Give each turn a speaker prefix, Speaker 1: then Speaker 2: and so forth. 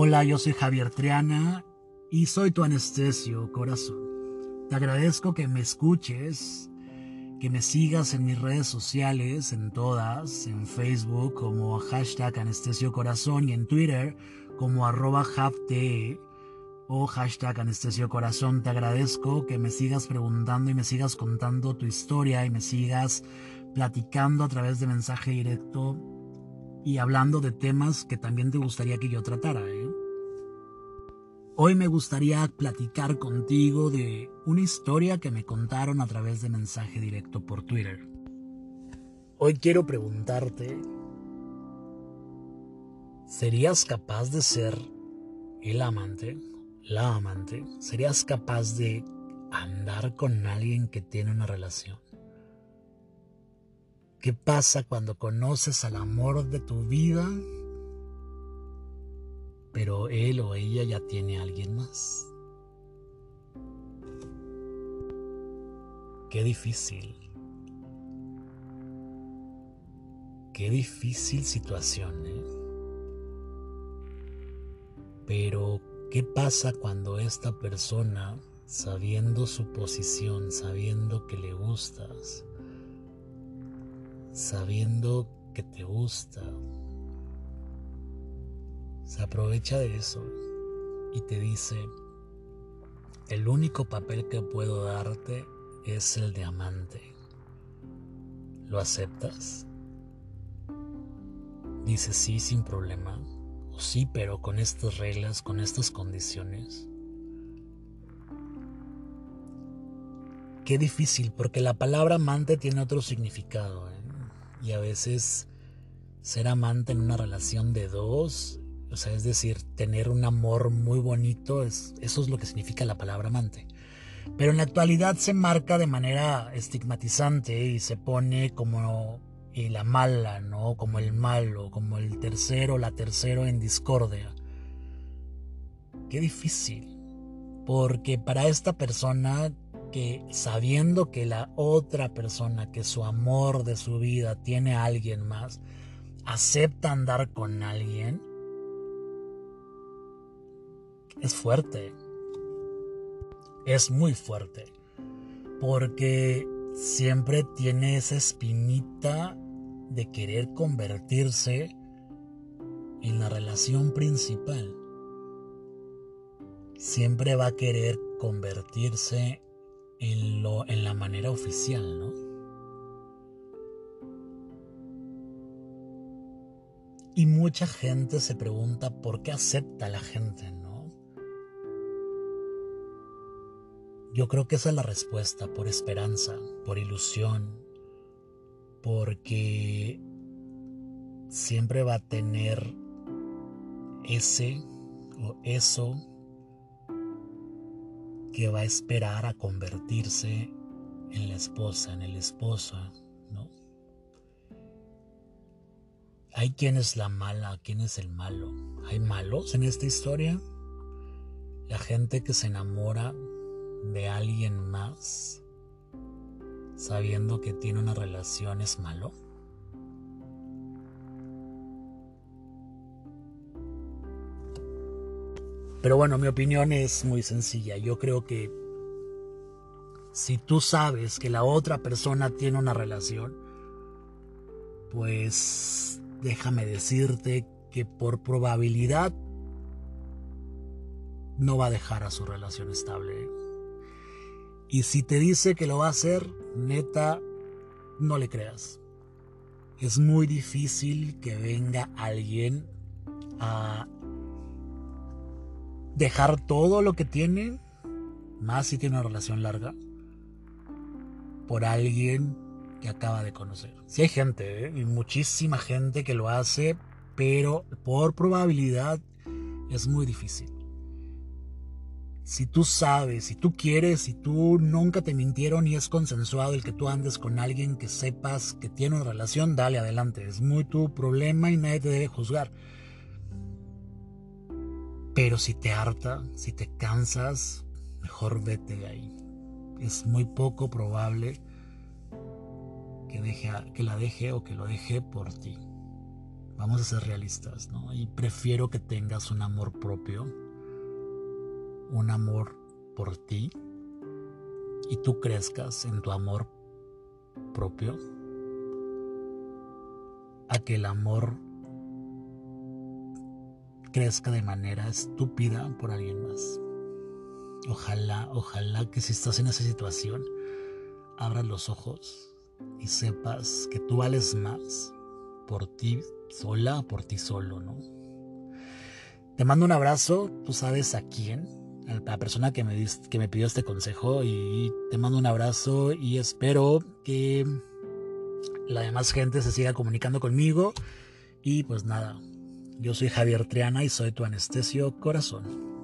Speaker 1: Hola, yo soy Javier Triana y soy tu anestesio, corazón. Te agradezco que me escuches, que me sigas en mis redes sociales, en todas, en Facebook como hashtag anestesio corazón y en Twitter como arroba javte o hashtag anestesio corazón. Te agradezco que me sigas preguntando y me sigas contando tu historia y me sigas platicando a través de mensaje directo y hablando de temas que también te gustaría que yo tratara. ¿eh? Hoy me gustaría platicar contigo de una historia que me contaron a través de mensaje directo por Twitter. Hoy quiero preguntarte, ¿serías capaz de ser el amante, la amante? ¿Serías capaz de andar con alguien que tiene una relación? ¿Qué pasa cuando conoces al amor de tu vida pero él o ella ya tiene a alguien más. Qué difícil. Qué difícil situación, ¿eh? Pero, ¿qué pasa cuando esta persona, sabiendo su posición, sabiendo que le gustas, sabiendo que te gusta, se aprovecha de eso y te dice, el único papel que puedo darte es el de amante. ¿Lo aceptas? Dice sí sin problema. O sí, pero con estas reglas, con estas condiciones. Qué difícil, porque la palabra amante tiene otro significado. ¿eh? Y a veces ser amante en una relación de dos o sea, es decir, tener un amor muy bonito, es, eso es lo que significa la palabra amante. Pero en la actualidad se marca de manera estigmatizante y se pone como la mala, ¿no? Como el malo, como el tercero, la tercero en discordia. Qué difícil. Porque para esta persona que sabiendo que la otra persona, que su amor de su vida tiene a alguien más, acepta andar con alguien, es fuerte. Es muy fuerte. Porque siempre tiene esa espinita de querer convertirse en la relación principal. Siempre va a querer convertirse en, lo, en la manera oficial, ¿no? Y mucha gente se pregunta por qué acepta la gente, ¿no? Yo creo que esa es la respuesta, por esperanza, por ilusión, porque siempre va a tener ese o eso que va a esperar a convertirse en la esposa, en el esposo, ¿no? Hay quien es la mala, quién es el malo. ¿Hay malos en esta historia? La gente que se enamora de alguien más sabiendo que tiene una relación es malo? Pero bueno, mi opinión es muy sencilla. Yo creo que si tú sabes que la otra persona tiene una relación, pues déjame decirte que por probabilidad no va a dejar a su relación estable. Y si te dice que lo va a hacer, neta, no le creas. Es muy difícil que venga alguien a dejar todo lo que tiene, más si tiene una relación larga, por alguien que acaba de conocer. Si hay gente, ¿eh? y muchísima gente que lo hace, pero por probabilidad es muy difícil si tú sabes, si tú quieres, si tú nunca te mintieron y es consensuado el que tú andes con alguien que sepas que tiene una relación, dale adelante. Es muy tu problema y nadie te debe juzgar. Pero si te harta, si te cansas, mejor vete de ahí. Es muy poco probable que, deje, que la deje o que lo deje por ti. Vamos a ser realistas, ¿no? Y prefiero que tengas un amor propio, un amor por ti, y tú crezcas en tu amor propio, a que el amor crezca de manera estúpida por alguien más. Ojalá, ojalá que si estás en esa situación, abras los ojos y sepas que tú vales más por ti sola por ti solo, ¿no? Te mando un abrazo, tú sabes a quién, la persona que me, que me pidió este consejo y te mando un abrazo y espero que la demás gente se siga comunicando conmigo y pues nada, yo soy Javier Triana y soy tu anestesio corazón.